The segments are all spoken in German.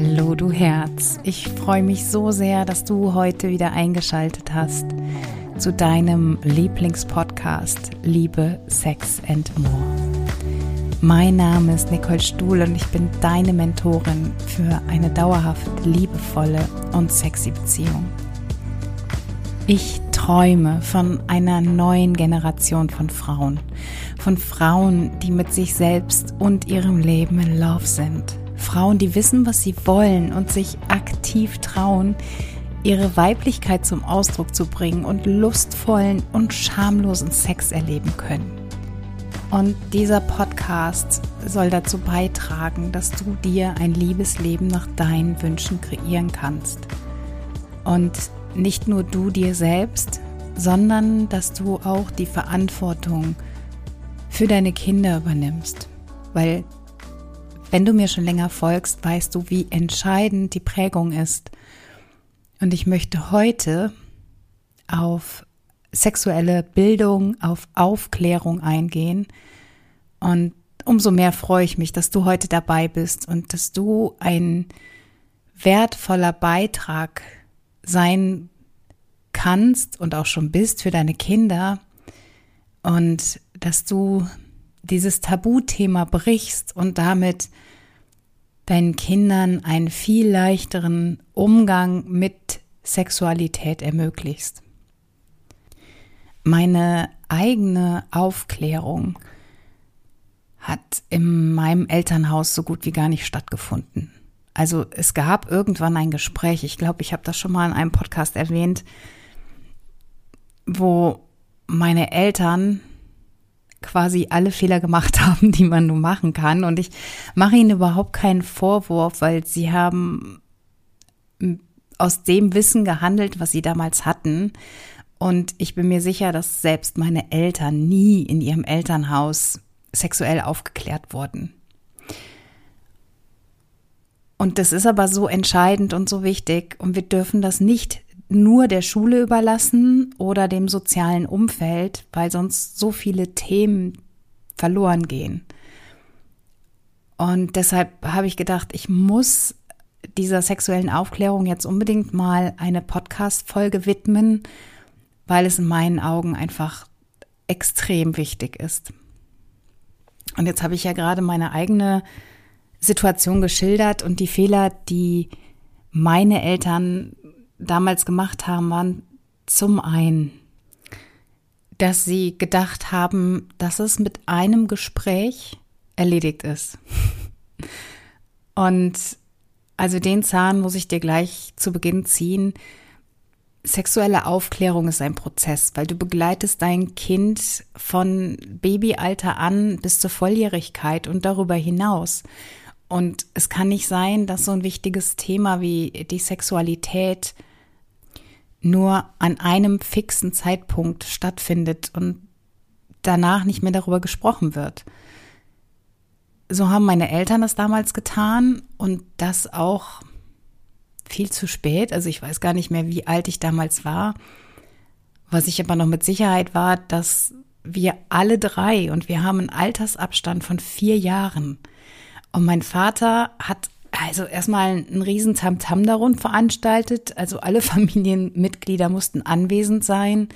Hallo du Herz, ich freue mich so sehr, dass du heute wieder eingeschaltet hast zu deinem Lieblingspodcast Liebe, Sex and More. Mein Name ist Nicole Stuhl und ich bin deine Mentorin für eine dauerhaft liebevolle und sexy Beziehung. Ich träume von einer neuen Generation von Frauen, von Frauen, die mit sich selbst und ihrem Leben in Love sind Frauen, die wissen, was sie wollen und sich aktiv trauen, ihre Weiblichkeit zum Ausdruck zu bringen und lustvollen und schamlosen Sex erleben können. Und dieser Podcast soll dazu beitragen, dass du dir ein Liebesleben nach deinen Wünschen kreieren kannst. Und nicht nur du dir selbst, sondern dass du auch die Verantwortung für deine Kinder übernimmst. Weil wenn du mir schon länger folgst, weißt du, wie entscheidend die Prägung ist. Und ich möchte heute auf sexuelle Bildung, auf Aufklärung eingehen. Und umso mehr freue ich mich, dass du heute dabei bist und dass du ein wertvoller Beitrag sein kannst und auch schon bist für deine Kinder und dass du dieses Tabuthema brichst und damit deinen Kindern einen viel leichteren Umgang mit Sexualität ermöglichst. Meine eigene Aufklärung hat in meinem Elternhaus so gut wie gar nicht stattgefunden. Also es gab irgendwann ein Gespräch, ich glaube, ich habe das schon mal in einem Podcast erwähnt, wo meine Eltern quasi alle Fehler gemacht haben, die man nur machen kann. Und ich mache ihnen überhaupt keinen Vorwurf, weil sie haben aus dem Wissen gehandelt, was sie damals hatten. Und ich bin mir sicher, dass selbst meine Eltern nie in ihrem Elternhaus sexuell aufgeklärt wurden. Und das ist aber so entscheidend und so wichtig und wir dürfen das nicht nur der Schule überlassen oder dem sozialen Umfeld, weil sonst so viele Themen verloren gehen. Und deshalb habe ich gedacht, ich muss dieser sexuellen Aufklärung jetzt unbedingt mal eine Podcast-Folge widmen, weil es in meinen Augen einfach extrem wichtig ist. Und jetzt habe ich ja gerade meine eigene Situation geschildert und die Fehler, die meine Eltern damals gemacht haben, waren zum einen, dass sie gedacht haben, dass es mit einem Gespräch erledigt ist. Und also den Zahn muss ich dir gleich zu Beginn ziehen. Sexuelle Aufklärung ist ein Prozess, weil du begleitest dein Kind von Babyalter an bis zur Volljährigkeit und darüber hinaus. Und es kann nicht sein, dass so ein wichtiges Thema wie die Sexualität nur an einem fixen Zeitpunkt stattfindet und danach nicht mehr darüber gesprochen wird. So haben meine Eltern das damals getan und das auch viel zu spät. Also ich weiß gar nicht mehr, wie alt ich damals war. Was ich aber noch mit Sicherheit war, dass wir alle drei und wir haben einen Altersabstand von vier Jahren. Und mein Vater hat also erstmal ein riesen Tamtam darum veranstaltet. Also alle Familienmitglieder mussten anwesend sein.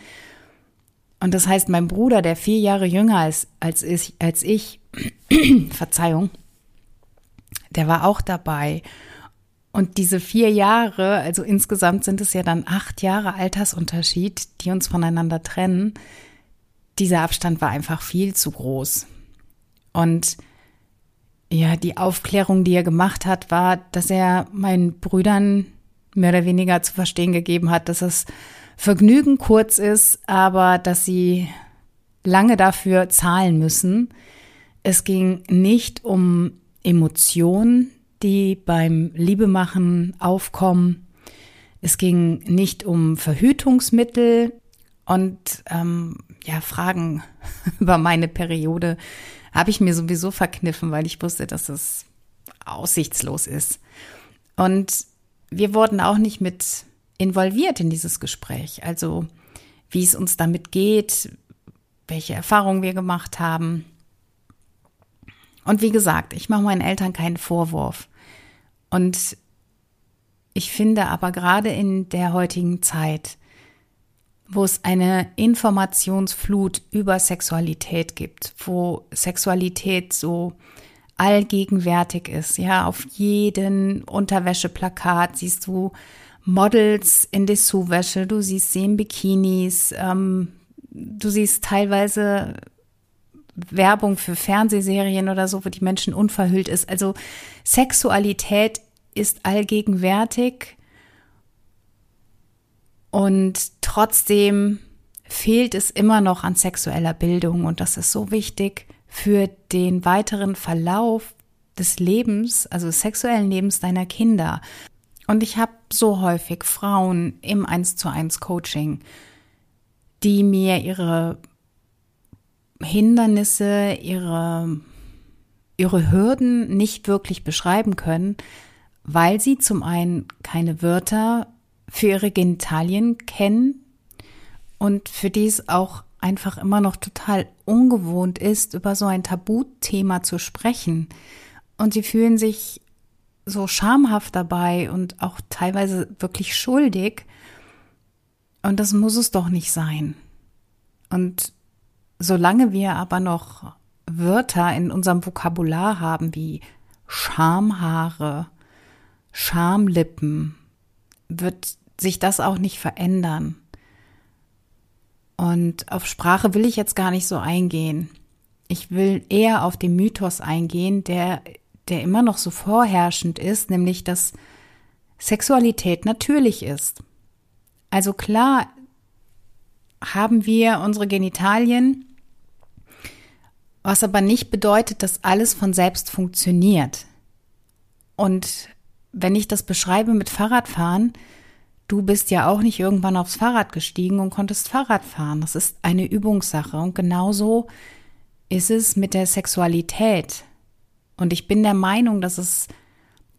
Und das heißt, mein Bruder, der vier Jahre jünger ist als ich, als ich Verzeihung, der war auch dabei. Und diese vier Jahre, also insgesamt sind es ja dann acht Jahre Altersunterschied, die uns voneinander trennen. Dieser Abstand war einfach viel zu groß. Und ja, die Aufklärung, die er gemacht hat, war, dass er meinen Brüdern mehr oder weniger zu verstehen gegeben hat, dass das Vergnügen kurz ist, aber dass sie lange dafür zahlen müssen. Es ging nicht um Emotionen, die beim Liebemachen aufkommen. Es ging nicht um Verhütungsmittel und ähm, ja Fragen über meine Periode habe ich mir sowieso verkniffen, weil ich wusste, dass es aussichtslos ist. Und wir wurden auch nicht mit involviert in dieses Gespräch. Also wie es uns damit geht, welche Erfahrungen wir gemacht haben. Und wie gesagt, ich mache meinen Eltern keinen Vorwurf. Und Ich finde aber gerade in der heutigen Zeit, wo es eine Informationsflut über Sexualität gibt, wo Sexualität so allgegenwärtig ist, ja, auf jeden Unterwäscheplakat siehst du Models in Dessous-Wäsche, du siehst sie in Bikinis, ähm, du siehst teilweise Werbung für Fernsehserien oder so, wo die Menschen unverhüllt ist. Also Sexualität ist allgegenwärtig und trotzdem fehlt es immer noch an sexueller Bildung und das ist so wichtig für den weiteren Verlauf des Lebens, also des sexuellen Lebens deiner Kinder. Und ich habe so häufig Frauen im 1 zu 1 Coaching, die mir ihre Hindernisse, ihre, ihre Hürden nicht wirklich beschreiben können, weil sie zum einen keine Wörter für ihre Genitalien kennen und für die es auch einfach immer noch total ungewohnt ist, über so ein Tabuthema zu sprechen. Und sie fühlen sich so schamhaft dabei und auch teilweise wirklich schuldig. Und das muss es doch nicht sein. Und solange wir aber noch Wörter in unserem Vokabular haben wie Schamhaare, Schamlippen, wird sich das auch nicht verändern. Und auf Sprache will ich jetzt gar nicht so eingehen. Ich will eher auf den Mythos eingehen, der der immer noch so vorherrschend ist, nämlich dass Sexualität natürlich ist. Also klar haben wir unsere Genitalien, was aber nicht bedeutet, dass alles von selbst funktioniert. Und wenn ich das beschreibe mit Fahrradfahren, du bist ja auch nicht irgendwann aufs Fahrrad gestiegen und konntest Fahrrad fahren. Das ist eine Übungssache. Und genauso ist es mit der Sexualität. Und ich bin der Meinung, dass es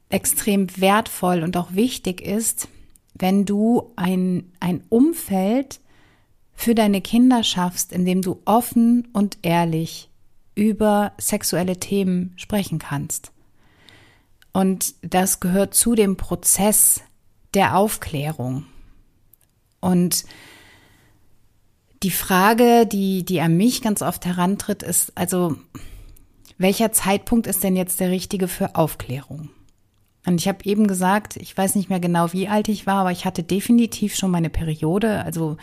extrem wertvoll und auch wichtig ist, wenn du ein, ein Umfeld für deine Kinder schaffst, in dem du offen und ehrlich über sexuelle Themen sprechen kannst. Und das gehört zu dem Prozess der Aufklärung. Und die Frage, die, die an mich ganz oft herantritt, ist also, welcher Zeitpunkt ist denn jetzt der richtige für Aufklärung? Und ich habe eben gesagt, ich weiß nicht mehr genau, wie alt ich war, aber ich hatte definitiv schon meine Periode. Also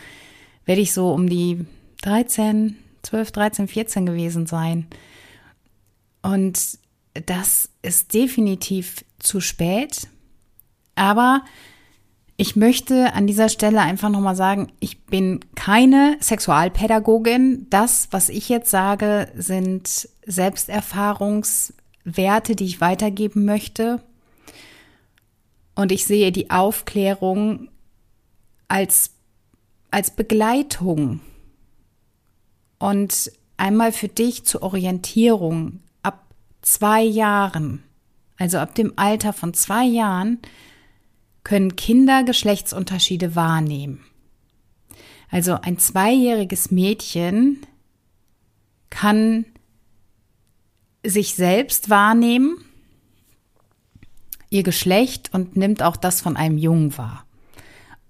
werde ich so um die 13, 12, 13, 14 gewesen sein. Und das ist definitiv zu spät. Aber ich möchte an dieser Stelle einfach nochmal sagen, ich bin keine Sexualpädagogin. Das, was ich jetzt sage, sind Selbsterfahrungswerte, die ich weitergeben möchte. Und ich sehe die Aufklärung als, als Begleitung und einmal für dich zur Orientierung ab zwei Jahren, also ab dem Alter von zwei Jahren, können Kinder Geschlechtsunterschiede wahrnehmen. Also ein zweijähriges Mädchen kann sich selbst wahrnehmen, ihr Geschlecht und nimmt auch das von einem Jungen wahr.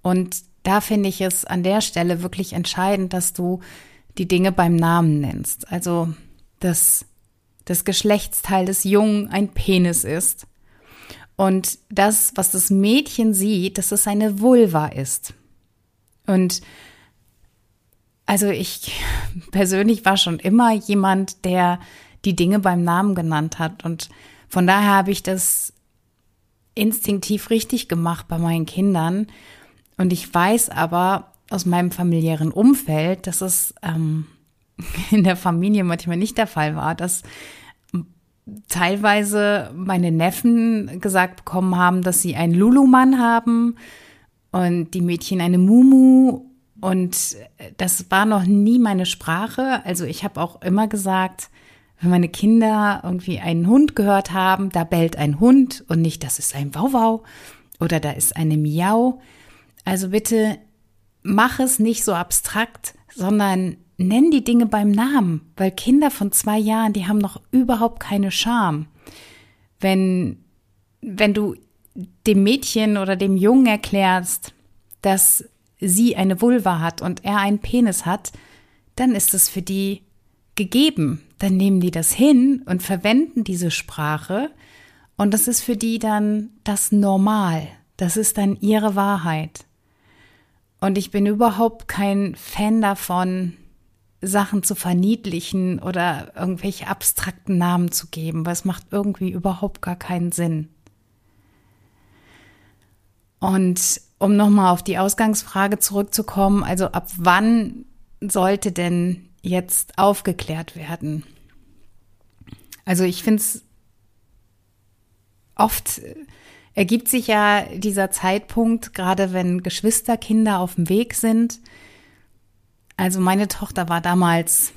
Und da finde ich es an der Stelle wirklich entscheidend, dass du die Dinge beim Namen nennst. Also, dass das Geschlechtsteil des Jungen ein Penis ist und das, was das Mädchen sieht, dass es eine Vulva ist. Und also ich persönlich war schon immer jemand, der die Dinge beim Namen genannt hat. Und von daher habe ich das instinktiv richtig gemacht bei meinen Kindern. Und ich weiß aber aus meinem familiären Umfeld, dass es ähm, in der Familie manchmal nicht der Fall war, dass teilweise meine Neffen gesagt bekommen haben, dass sie einen Lulumann haben und die Mädchen eine Mumu. Und das war noch nie meine Sprache. Also ich habe auch immer gesagt, wenn meine Kinder irgendwie einen Hund gehört haben, da bellt ein Hund und nicht, das ist ein Wauwau oder da ist eine Miau. Also bitte mach es nicht so abstrakt, sondern nenn die Dinge beim Namen, weil Kinder von zwei Jahren, die haben noch überhaupt keine Scham. Wenn, wenn du dem Mädchen oder dem Jungen erklärst, dass sie eine Vulva hat und er einen Penis hat, dann ist es für die gegeben. Dann nehmen die das hin und verwenden diese Sprache und das ist für die dann das Normal. Das ist dann ihre Wahrheit. Und ich bin überhaupt kein Fan davon, Sachen zu verniedlichen oder irgendwelche abstrakten Namen zu geben, weil es macht irgendwie überhaupt gar keinen Sinn. Und um nochmal auf die Ausgangsfrage zurückzukommen, also ab wann sollte denn jetzt aufgeklärt werden? Also ich finde es oft ergibt sich ja dieser Zeitpunkt, gerade wenn Geschwisterkinder auf dem Weg sind. Also meine Tochter war damals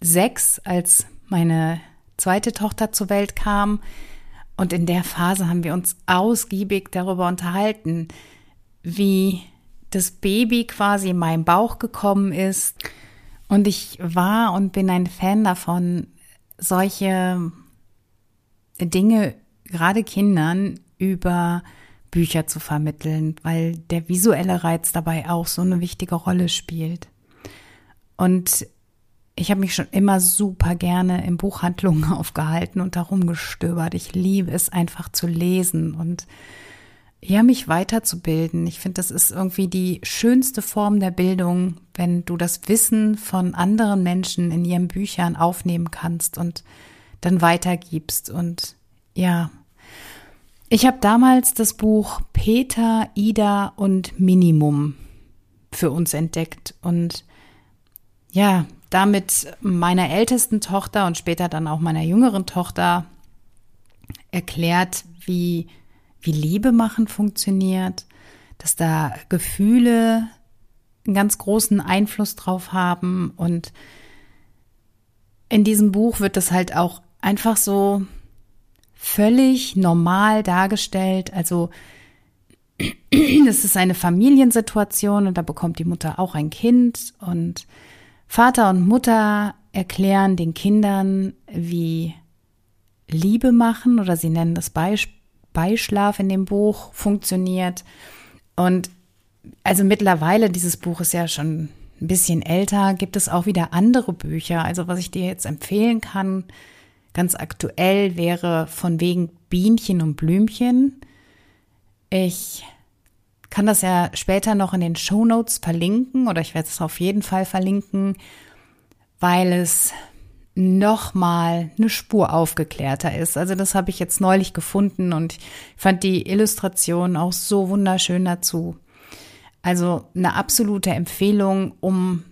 sechs, als meine zweite Tochter zur Welt kam. Und in der Phase haben wir uns ausgiebig darüber unterhalten, wie das Baby quasi in meinen Bauch gekommen ist. Und ich war und bin ein Fan davon, solche Dinge gerade Kindern über Bücher zu vermitteln, weil der visuelle Reiz dabei auch so eine wichtige Rolle spielt. Und ich habe mich schon immer super gerne in Buchhandlungen aufgehalten und darum gestöbert. Ich liebe es einfach zu lesen und ja, mich weiterzubilden. Ich finde, das ist irgendwie die schönste Form der Bildung, wenn du das Wissen von anderen Menschen in ihren Büchern aufnehmen kannst und dann weitergibst. Und ja, ich habe damals das Buch Peter, Ida und Minimum für uns entdeckt und ja, damit meiner ältesten Tochter und später dann auch meiner jüngeren Tochter erklärt, wie wie Liebe machen funktioniert, dass da Gefühle einen ganz großen Einfluss drauf haben und in diesem Buch wird das halt auch einfach so völlig normal dargestellt. Also das ist eine Familiensituation und da bekommt die Mutter auch ein Kind und Vater und Mutter erklären den Kindern, wie Liebe machen oder sie nennen das Beispiel Beischlaf in dem Buch funktioniert. Und also mittlerweile, dieses Buch ist ja schon ein bisschen älter, gibt es auch wieder andere Bücher. Also was ich dir jetzt empfehlen kann, ganz aktuell wäre von wegen Bienchen und Blümchen. Ich kann das ja später noch in den Show Notes verlinken oder ich werde es auf jeden Fall verlinken, weil es nochmal eine Spur aufgeklärter ist. Also das habe ich jetzt neulich gefunden und ich fand die Illustration auch so wunderschön dazu. Also eine absolute Empfehlung, um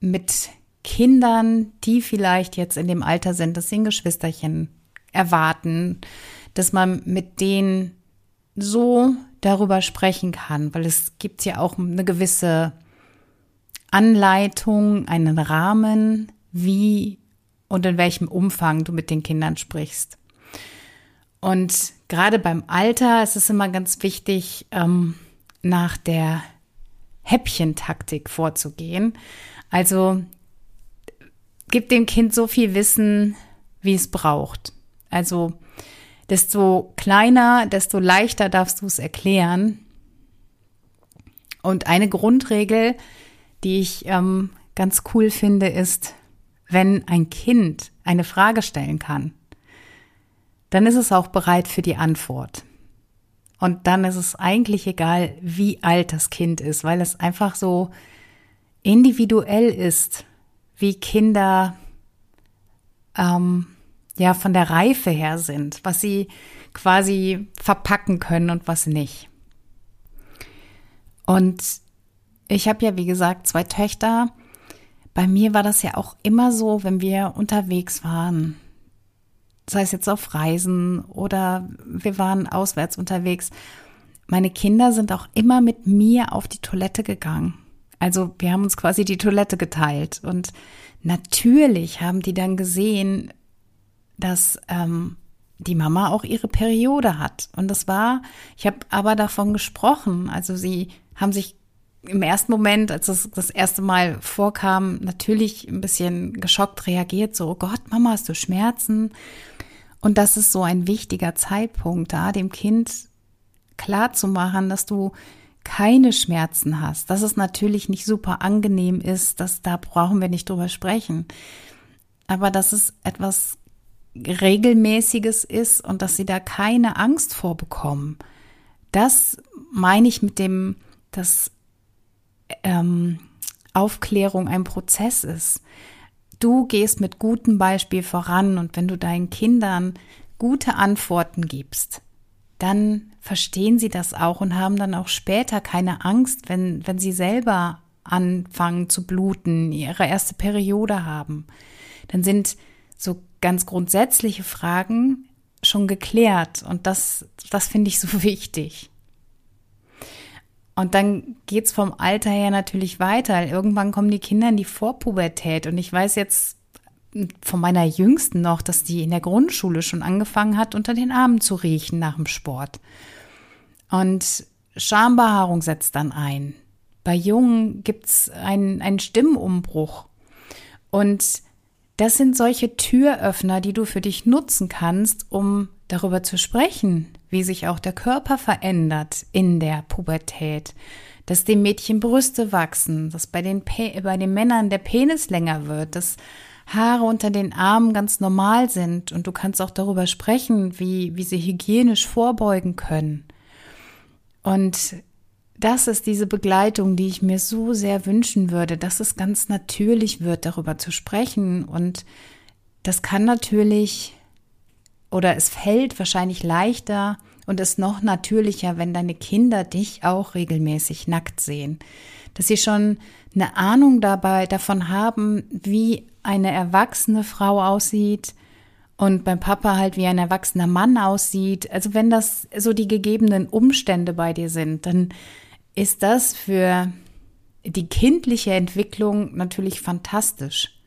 mit Kindern, die vielleicht jetzt in dem Alter sind, dass sie ein Geschwisterchen erwarten, dass man mit denen so darüber sprechen kann, weil es gibt ja auch eine gewisse Anleitung, einen Rahmen, wie und in welchem Umfang du mit den Kindern sprichst. Und gerade beim Alter ist es immer ganz wichtig, ähm, nach der Häppchentaktik vorzugehen. Also gib dem Kind so viel Wissen, wie es braucht. Also desto kleiner, desto leichter darfst du es erklären. Und eine Grundregel, die ich ähm, ganz cool finde, ist, wenn ein Kind eine Frage stellen kann, dann ist es auch bereit für die Antwort. Und dann ist es eigentlich egal, wie alt das Kind ist, weil es einfach so individuell ist, wie Kinder ähm, ja von der Reife her sind, was sie quasi verpacken können und was nicht. Und ich habe ja, wie gesagt, zwei Töchter bei mir war das ja auch immer so, wenn wir unterwegs waren, sei es jetzt auf Reisen oder wir waren auswärts unterwegs. Meine Kinder sind auch immer mit mir auf die Toilette gegangen. Also wir haben uns quasi die Toilette geteilt. Und natürlich haben die dann gesehen, dass ähm, die Mama auch ihre Periode hat. Und das war, ich habe aber davon gesprochen. Also sie haben sich im ersten Moment, als es das erste Mal vorkam, natürlich ein bisschen geschockt reagiert, so, oh Gott, Mama, hast du Schmerzen? Und das ist so ein wichtiger Zeitpunkt da, dem Kind klar zu machen, dass du keine Schmerzen hast, dass es natürlich nicht super angenehm ist, dass da brauchen wir nicht drüber sprechen. Aber dass es etwas regelmäßiges ist und dass sie da keine Angst vorbekommen. Das meine ich mit dem, dass ähm, Aufklärung ein Prozess ist. Du gehst mit gutem Beispiel voran und wenn du deinen Kindern gute Antworten gibst, dann verstehen sie das auch und haben dann auch später keine Angst, wenn, wenn sie selber anfangen zu bluten, ihre erste Periode haben. Dann sind so ganz grundsätzliche Fragen schon geklärt und das, das finde ich so wichtig. Und dann geht's vom Alter her natürlich weiter. Irgendwann kommen die Kinder in die Vorpubertät und ich weiß jetzt von meiner Jüngsten noch, dass die in der Grundschule schon angefangen hat, unter den Armen zu riechen nach dem Sport. Und Schambehaarung setzt dann ein. Bei Jungen gibt's einen, einen Stimmumbruch. Und das sind solche Türöffner, die du für dich nutzen kannst, um darüber zu sprechen, wie sich auch der Körper verändert in der Pubertät, dass dem Mädchen Brüste wachsen, dass bei den, bei den Männern der Penis länger wird, dass Haare unter den Armen ganz normal sind und du kannst auch darüber sprechen, wie, wie sie hygienisch vorbeugen können. Und das ist diese Begleitung, die ich mir so sehr wünschen würde, dass es ganz natürlich wird, darüber zu sprechen. Und das kann natürlich oder es fällt wahrscheinlich leichter und ist noch natürlicher, wenn deine Kinder dich auch regelmäßig nackt sehen. Dass sie schon eine Ahnung dabei davon haben, wie eine erwachsene Frau aussieht und beim Papa halt wie ein erwachsener Mann aussieht. Also wenn das so die gegebenen Umstände bei dir sind, dann ist das für die kindliche Entwicklung natürlich fantastisch.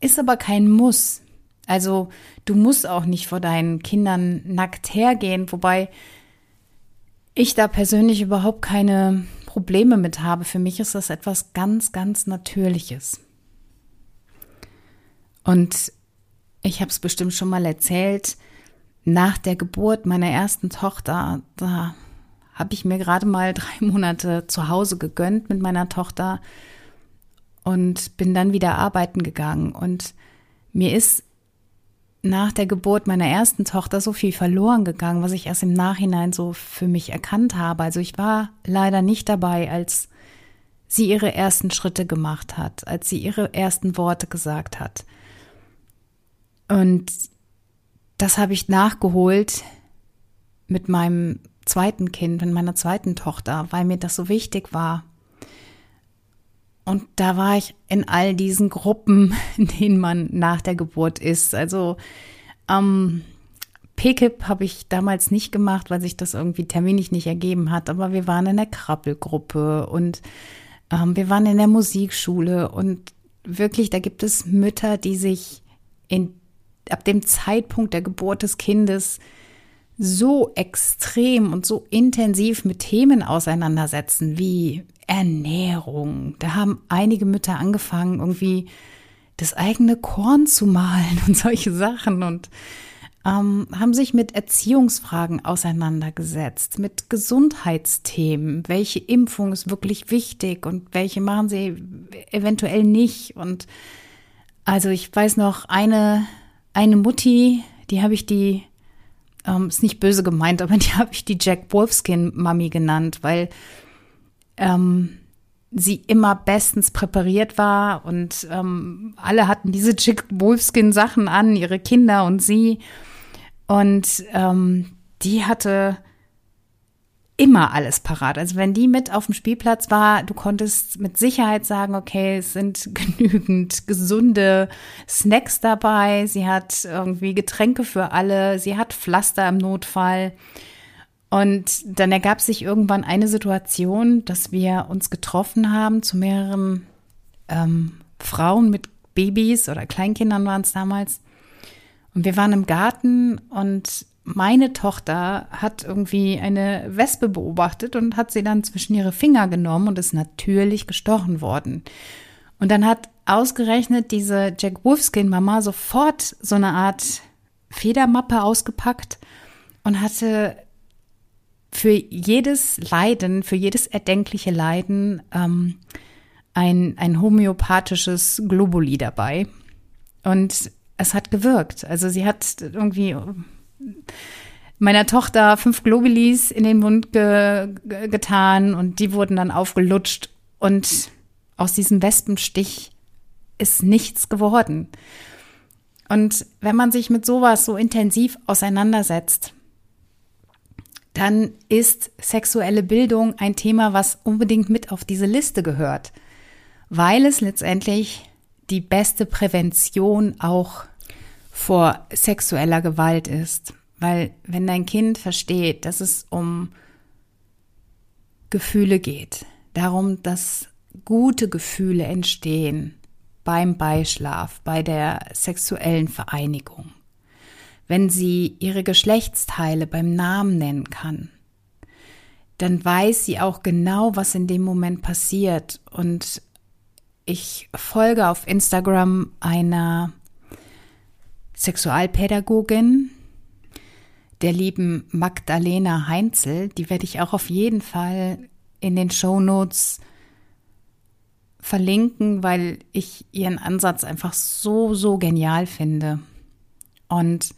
Ist aber kein Muss. Also du musst auch nicht vor deinen Kindern nackt hergehen, wobei ich da persönlich überhaupt keine Probleme mit habe. Für mich ist das etwas ganz, ganz Natürliches. Und ich habe es bestimmt schon mal erzählt, nach der Geburt meiner ersten Tochter, da habe ich mir gerade mal drei Monate zu Hause gegönnt mit meiner Tochter und bin dann wieder arbeiten gegangen. Und mir ist nach der Geburt meiner ersten Tochter so viel verloren gegangen, was ich erst im Nachhinein so für mich erkannt habe. Also ich war leider nicht dabei, als sie ihre ersten Schritte gemacht hat, als sie ihre ersten Worte gesagt hat. Und das habe ich nachgeholt mit meinem zweiten Kind, mit meiner zweiten Tochter, weil mir das so wichtig war. Und da war ich in all diesen Gruppen, in denen man nach der Geburt ist. Also ähm, PKIP habe ich damals nicht gemacht, weil sich das irgendwie terminlich nicht ergeben hat. Aber wir waren in der Krabbelgruppe und ähm, wir waren in der Musikschule und wirklich, da gibt es Mütter, die sich in, ab dem Zeitpunkt der Geburt des Kindes so extrem und so intensiv mit Themen auseinandersetzen wie Ernährung. Da haben einige Mütter angefangen, irgendwie das eigene Korn zu malen und solche Sachen und ähm, haben sich mit Erziehungsfragen auseinandergesetzt, mit Gesundheitsthemen. Welche Impfung ist wirklich wichtig und welche machen sie eventuell nicht? Und also ich weiß noch, eine, eine Mutti, die habe ich die ähm, ist nicht böse gemeint, aber die habe ich die Jack Wolfskin Mami genannt, weil ähm, sie immer bestens präpariert war und ähm, alle hatten diese Jack Wolfskin Sachen an, ihre Kinder und sie. Und ähm, die hatte immer alles parat. Also wenn die mit auf dem Spielplatz war, du konntest mit Sicherheit sagen, okay, es sind genügend gesunde Snacks dabei. Sie hat irgendwie Getränke für alle. Sie hat Pflaster im Notfall. Und dann ergab sich irgendwann eine Situation, dass wir uns getroffen haben zu mehreren ähm, Frauen mit Babys oder Kleinkindern waren es damals. Und wir waren im Garten und meine Tochter hat irgendwie eine Wespe beobachtet und hat sie dann zwischen ihre Finger genommen und ist natürlich gestochen worden. Und dann hat ausgerechnet diese Jack Wolfskin Mama sofort so eine Art Federmappe ausgepackt und hatte für jedes Leiden, für jedes erdenkliche Leiden ähm, ein, ein homöopathisches Globuli dabei. Und es hat gewirkt. Also sie hat irgendwie meiner Tochter fünf Globulis in den Mund ge getan und die wurden dann aufgelutscht und aus diesem Wespenstich ist nichts geworden. Und wenn man sich mit sowas so intensiv auseinandersetzt, dann ist sexuelle Bildung ein Thema, was unbedingt mit auf diese Liste gehört, weil es letztendlich die beste Prävention auch vor sexueller Gewalt ist. Weil wenn dein Kind versteht, dass es um Gefühle geht, darum, dass gute Gefühle entstehen beim Beischlaf, bei der sexuellen Vereinigung, wenn sie ihre Geschlechtsteile beim Namen nennen kann, dann weiß sie auch genau, was in dem Moment passiert. Und ich folge auf Instagram einer Sexualpädagogin, der lieben Magdalena Heinzel. Die werde ich auch auf jeden Fall in den Show Notes verlinken, weil ich ihren Ansatz einfach so, so genial finde. Und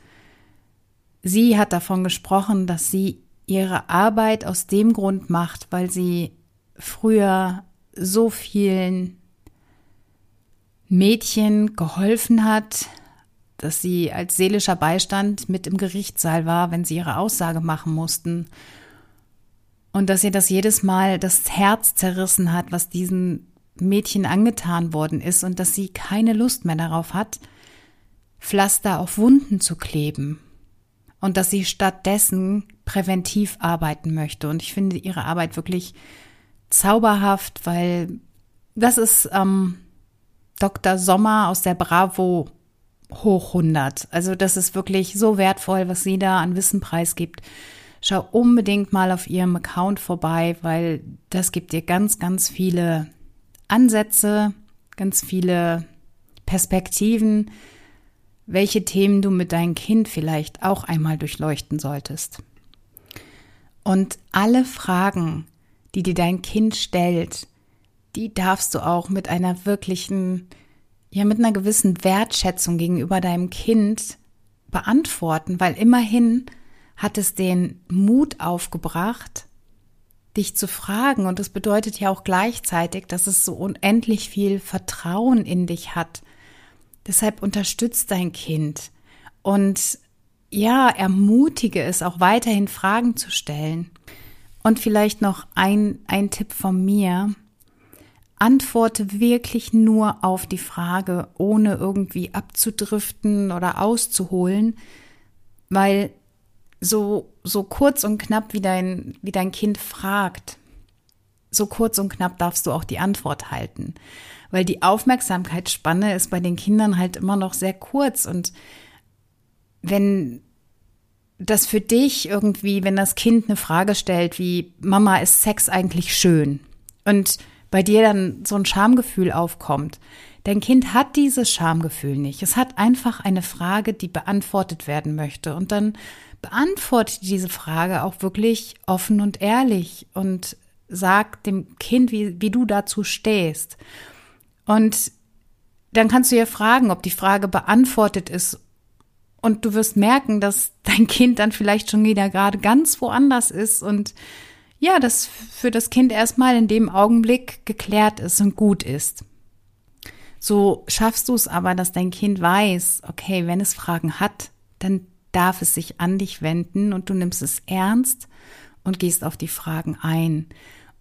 sie hat davon gesprochen, dass sie ihre Arbeit aus dem Grund macht, weil sie früher so vielen Mädchen geholfen hat, dass sie als seelischer Beistand mit im Gerichtssaal war, wenn sie ihre Aussage machen mussten. Und dass ihr das jedes Mal das Herz zerrissen hat, was diesen Mädchen angetan worden ist und dass sie keine Lust mehr darauf hat, Pflaster auf Wunden zu kleben und dass sie stattdessen präventiv arbeiten möchte. Und ich finde ihre Arbeit wirklich zauberhaft, weil das ist ähm, Dr. Sommer aus der Bravo hoch 100. Also das ist wirklich so wertvoll, was sie da an Wissen preisgibt. Schau unbedingt mal auf ihrem Account vorbei, weil das gibt dir ganz, ganz viele Ansätze, ganz viele Perspektiven, welche Themen du mit deinem Kind vielleicht auch einmal durchleuchten solltest. Und alle Fragen, die dir dein Kind stellt, die darfst du auch mit einer wirklichen, ja, mit einer gewissen Wertschätzung gegenüber deinem Kind beantworten, weil immerhin hat es den Mut aufgebracht, dich zu fragen. Und das bedeutet ja auch gleichzeitig, dass es so unendlich viel Vertrauen in dich hat. Deshalb unterstützt dein Kind und ja, ermutige es auch weiterhin Fragen zu stellen. Und vielleicht noch ein, ein Tipp von mir. Antworte wirklich nur auf die Frage, ohne irgendwie abzudriften oder auszuholen, weil so, so kurz und knapp wie dein, wie dein Kind fragt, so kurz und knapp darfst du auch die Antwort halten. Weil die Aufmerksamkeitsspanne ist bei den Kindern halt immer noch sehr kurz und wenn das für dich irgendwie, wenn das Kind eine Frage stellt wie Mama, ist Sex eigentlich schön? Und bei dir dann so ein Schamgefühl aufkommt. Dein Kind hat dieses Schamgefühl nicht. Es hat einfach eine Frage, die beantwortet werden möchte. Und dann beantworte diese Frage auch wirklich offen und ehrlich und sag dem Kind, wie, wie du dazu stehst. Und dann kannst du ja fragen, ob die Frage beantwortet ist. Und du wirst merken, dass dein Kind dann vielleicht schon wieder gerade ganz woanders ist und ja, das für das Kind erstmal in dem Augenblick geklärt ist und gut ist. So schaffst du es aber, dass dein Kind weiß, okay, wenn es Fragen hat, dann darf es sich an dich wenden und du nimmst es ernst und gehst auf die Fragen ein.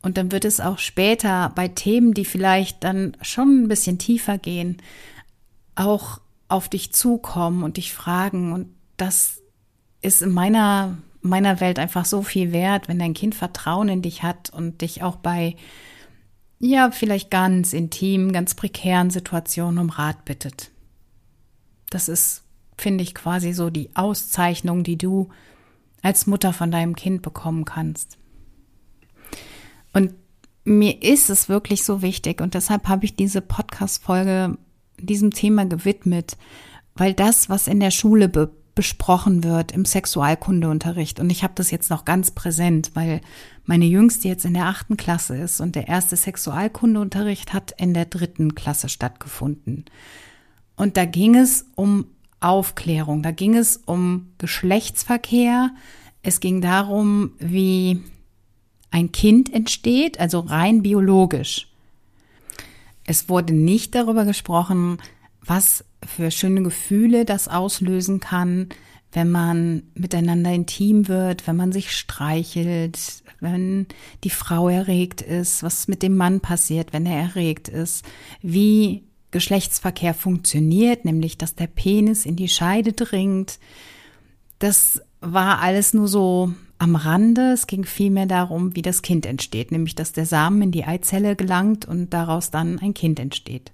Und dann wird es auch später bei Themen, die vielleicht dann schon ein bisschen tiefer gehen, auch auf dich zukommen und dich fragen. Und das ist in meiner, meiner Welt einfach so viel wert, wenn dein Kind Vertrauen in dich hat und dich auch bei, ja, vielleicht ganz intim, ganz prekären Situationen um Rat bittet. Das ist finde ich, quasi so die Auszeichnung, die du als Mutter von deinem Kind bekommen kannst. Und mir ist es wirklich so wichtig und deshalb habe ich diese Podcast-Folge diesem Thema gewidmet, weil das, was in der Schule be besprochen wird im Sexualkundeunterricht. Und ich habe das jetzt noch ganz präsent, weil meine Jüngste jetzt in der achten Klasse ist und der erste Sexualkundeunterricht hat in der dritten Klasse stattgefunden. Und da ging es um Aufklärung, da ging es um Geschlechtsverkehr, es ging darum, wie ein Kind entsteht, also rein biologisch. Es wurde nicht darüber gesprochen, was für schöne Gefühle das auslösen kann, wenn man miteinander intim wird, wenn man sich streichelt, wenn die Frau erregt ist, was mit dem Mann passiert, wenn er erregt ist, wie Geschlechtsverkehr funktioniert, nämlich dass der Penis in die Scheide dringt. Das war alles nur so am Rande. Es ging vielmehr darum, wie das Kind entsteht, nämlich dass der Samen in die Eizelle gelangt und daraus dann ein Kind entsteht.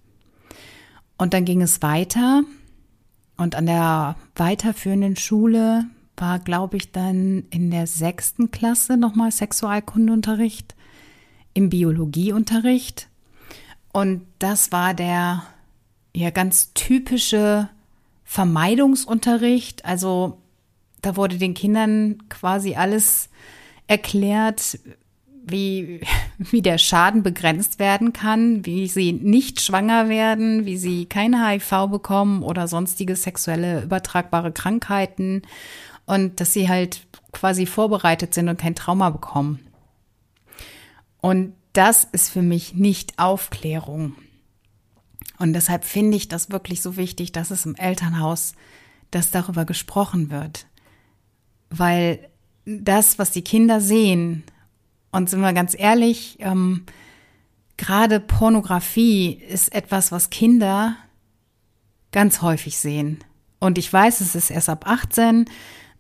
Und dann ging es weiter und an der weiterführenden Schule war, glaube ich, dann in der sechsten Klasse nochmal Sexualkundeunterricht, im Biologieunterricht. Und das war der ja ganz typische Vermeidungsunterricht. Also da wurde den Kindern quasi alles erklärt, wie, wie der Schaden begrenzt werden kann, wie sie nicht schwanger werden, wie sie keine HIV bekommen oder sonstige sexuelle übertragbare Krankheiten und dass sie halt quasi vorbereitet sind und kein Trauma bekommen. Und das ist für mich nicht Aufklärung. Und deshalb finde ich das wirklich so wichtig, dass es im Elternhaus, dass darüber gesprochen wird. Weil das, was die Kinder sehen, und sind wir ganz ehrlich, ähm, gerade Pornografie ist etwas, was Kinder ganz häufig sehen. Und ich weiß, es ist erst ab 18.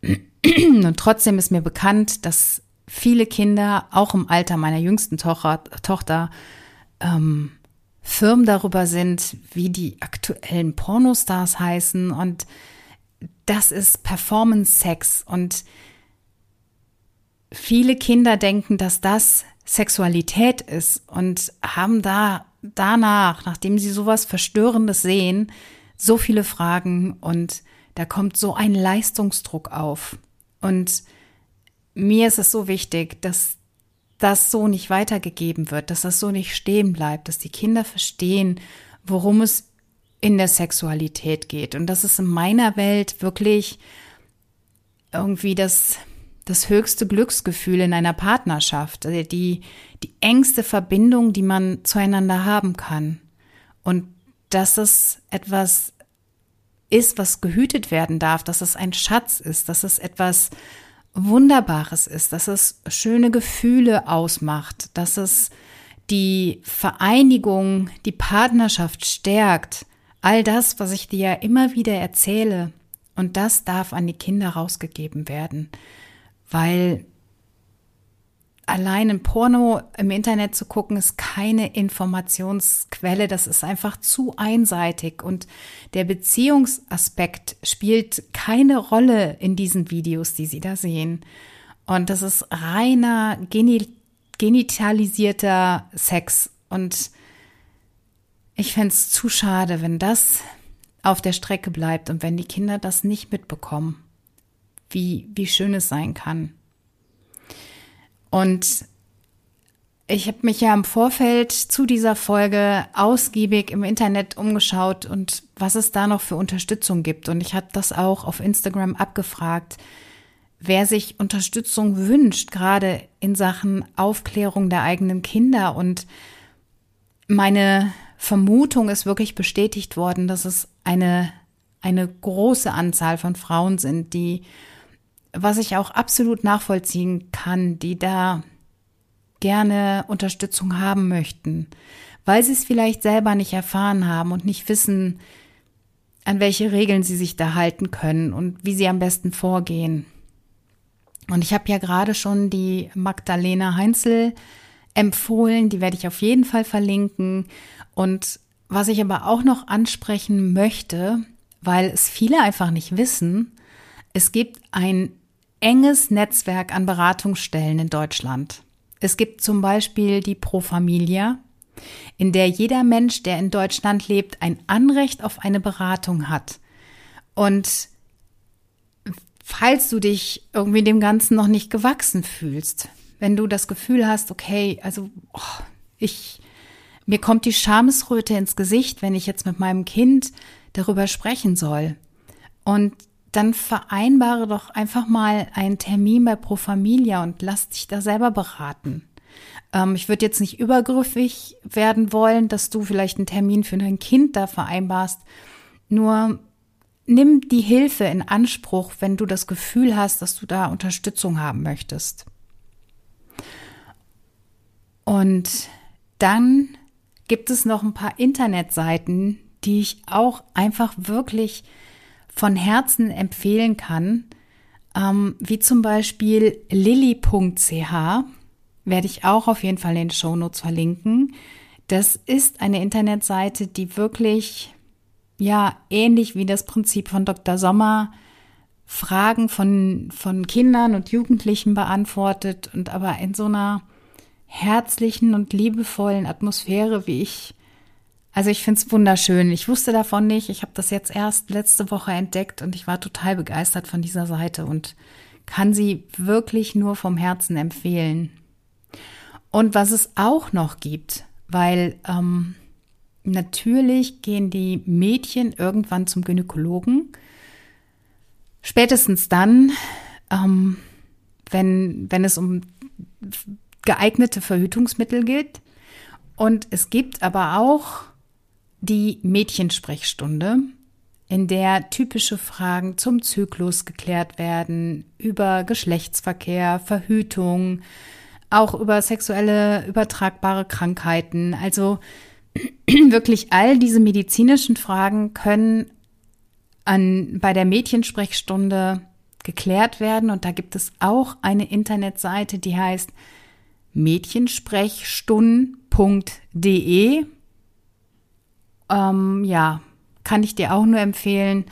Und trotzdem ist mir bekannt, dass viele Kinder, auch im Alter meiner jüngsten Tochter, Tochter ähm, firm darüber sind, wie die aktuellen Pornostars heißen. Und das ist Performance-Sex. Und viele Kinder denken, dass das Sexualität ist und haben da danach, nachdem sie sowas Verstörendes sehen, so viele Fragen und da kommt so ein Leistungsdruck auf. Und mir ist es so wichtig, dass das so nicht weitergegeben wird, dass das so nicht stehen bleibt, dass die Kinder verstehen, worum es in der Sexualität geht und dass es in meiner Welt wirklich irgendwie das das höchste Glücksgefühl in einer Partnerschaft, also die, die engste Verbindung, die man zueinander haben kann. Und dass es etwas ist, was gehütet werden darf, dass es ein Schatz ist, dass es etwas Wunderbares ist, dass es schöne Gefühle ausmacht, dass es die Vereinigung, die Partnerschaft stärkt. All das, was ich dir ja immer wieder erzähle. Und das darf an die Kinder rausgegeben werden weil allein ein Porno im Internet zu gucken, ist keine Informationsquelle. Das ist einfach zu einseitig. Und der Beziehungsaspekt spielt keine Rolle in diesen Videos, die Sie da sehen. Und das ist reiner genitalisierter Sex. Und ich fände es zu schade, wenn das auf der Strecke bleibt und wenn die Kinder das nicht mitbekommen wie, wie schön es sein kann. Und ich habe mich ja im Vorfeld zu dieser Folge ausgiebig im Internet umgeschaut und was es da noch für Unterstützung gibt. Und ich habe das auch auf Instagram abgefragt, wer sich Unterstützung wünscht, gerade in Sachen Aufklärung der eigenen Kinder. Und meine Vermutung ist wirklich bestätigt worden, dass es eine, eine große Anzahl von Frauen sind, die was ich auch absolut nachvollziehen kann, die da gerne Unterstützung haben möchten, weil sie es vielleicht selber nicht erfahren haben und nicht wissen, an welche Regeln sie sich da halten können und wie sie am besten vorgehen. Und ich habe ja gerade schon die Magdalena Heinzel empfohlen, die werde ich auf jeden Fall verlinken. Und was ich aber auch noch ansprechen möchte, weil es viele einfach nicht wissen, es gibt ein enges Netzwerk an Beratungsstellen in Deutschland. Es gibt zum Beispiel die Pro Familia, in der jeder Mensch, der in Deutschland lebt, ein Anrecht auf eine Beratung hat. Und falls du dich irgendwie dem Ganzen noch nicht gewachsen fühlst, wenn du das Gefühl hast, okay, also oh, ich, mir kommt die Schamesröte ins Gesicht, wenn ich jetzt mit meinem Kind darüber sprechen soll. Und dann vereinbare doch einfach mal einen Termin bei Pro Familia und lass dich da selber beraten. Ähm, ich würde jetzt nicht übergriffig werden wollen, dass du vielleicht einen Termin für dein Kind da vereinbarst. Nur nimm die Hilfe in Anspruch, wenn du das Gefühl hast, dass du da Unterstützung haben möchtest. Und dann gibt es noch ein paar Internetseiten, die ich auch einfach wirklich von Herzen empfehlen kann, ähm, wie zum Beispiel lilly.ch, werde ich auch auf jeden Fall in den Shownotes verlinken. Das ist eine Internetseite, die wirklich, ja, ähnlich wie das Prinzip von Dr. Sommer Fragen von, von Kindern und Jugendlichen beantwortet und aber in so einer herzlichen und liebevollen Atmosphäre, wie ich also ich finde es wunderschön. Ich wusste davon nicht. Ich habe das jetzt erst letzte Woche entdeckt und ich war total begeistert von dieser Seite und kann sie wirklich nur vom Herzen empfehlen. Und was es auch noch gibt, weil ähm, natürlich gehen die Mädchen irgendwann zum Gynäkologen. Spätestens dann, ähm, wenn, wenn es um geeignete Verhütungsmittel geht. Und es gibt aber auch die Mädchensprechstunde, in der typische Fragen zum Zyklus geklärt werden, über Geschlechtsverkehr, Verhütung, auch über sexuelle übertragbare Krankheiten. Also wirklich all diese medizinischen Fragen können an, bei der Mädchensprechstunde geklärt werden. Und da gibt es auch eine Internetseite, die heißt mädchensprechstunden.de ähm, ja, kann ich dir auch nur empfehlen,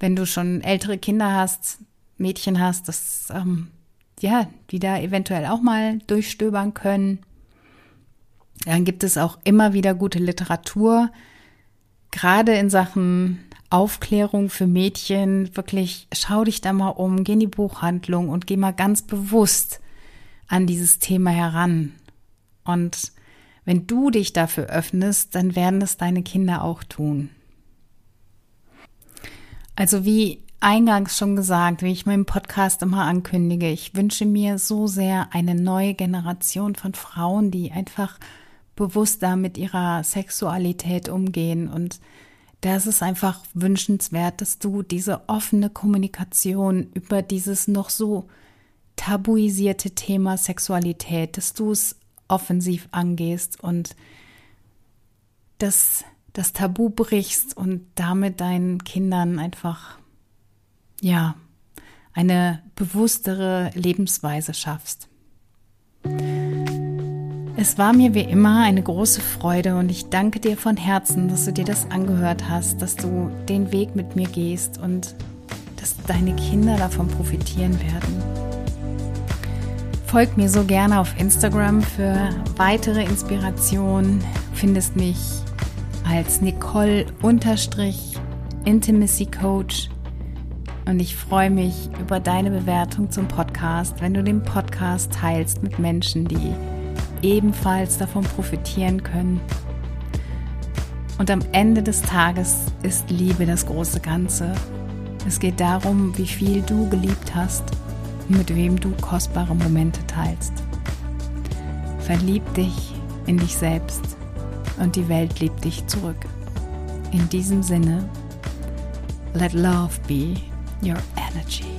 wenn du schon ältere Kinder hast, Mädchen hast, dass, ähm, ja, die da eventuell auch mal durchstöbern können. Dann gibt es auch immer wieder gute Literatur, gerade in Sachen Aufklärung für Mädchen. Wirklich, schau dich da mal um, geh in die Buchhandlung und geh mal ganz bewusst an dieses Thema heran. Und wenn du dich dafür öffnest, dann werden es deine Kinder auch tun. Also wie eingangs schon gesagt, wie ich meinen Podcast immer ankündige, ich wünsche mir so sehr eine neue Generation von Frauen, die einfach bewusster mit ihrer Sexualität umgehen. Und das ist einfach wünschenswert, dass du diese offene Kommunikation über dieses noch so tabuisierte Thema Sexualität, dass du es offensiv angehst und das, das Tabu brichst und damit deinen Kindern einfach, ja, eine bewusstere Lebensweise schaffst. Es war mir wie immer eine große Freude und ich danke dir von Herzen, dass du dir das angehört hast, dass du den Weg mit mir gehst und dass deine Kinder davon profitieren werden. Folgt mir so gerne auf Instagram für weitere Inspirationen. Findest mich als Nicole-Intimacy Coach. Und ich freue mich über deine Bewertung zum Podcast, wenn du den Podcast teilst mit Menschen, die ebenfalls davon profitieren können. Und am Ende des Tages ist Liebe das große Ganze. Es geht darum, wie viel du geliebt hast mit wem du kostbare Momente teilst. Verlieb dich in dich selbst und die Welt liebt dich zurück. In diesem Sinne, let love be your energy.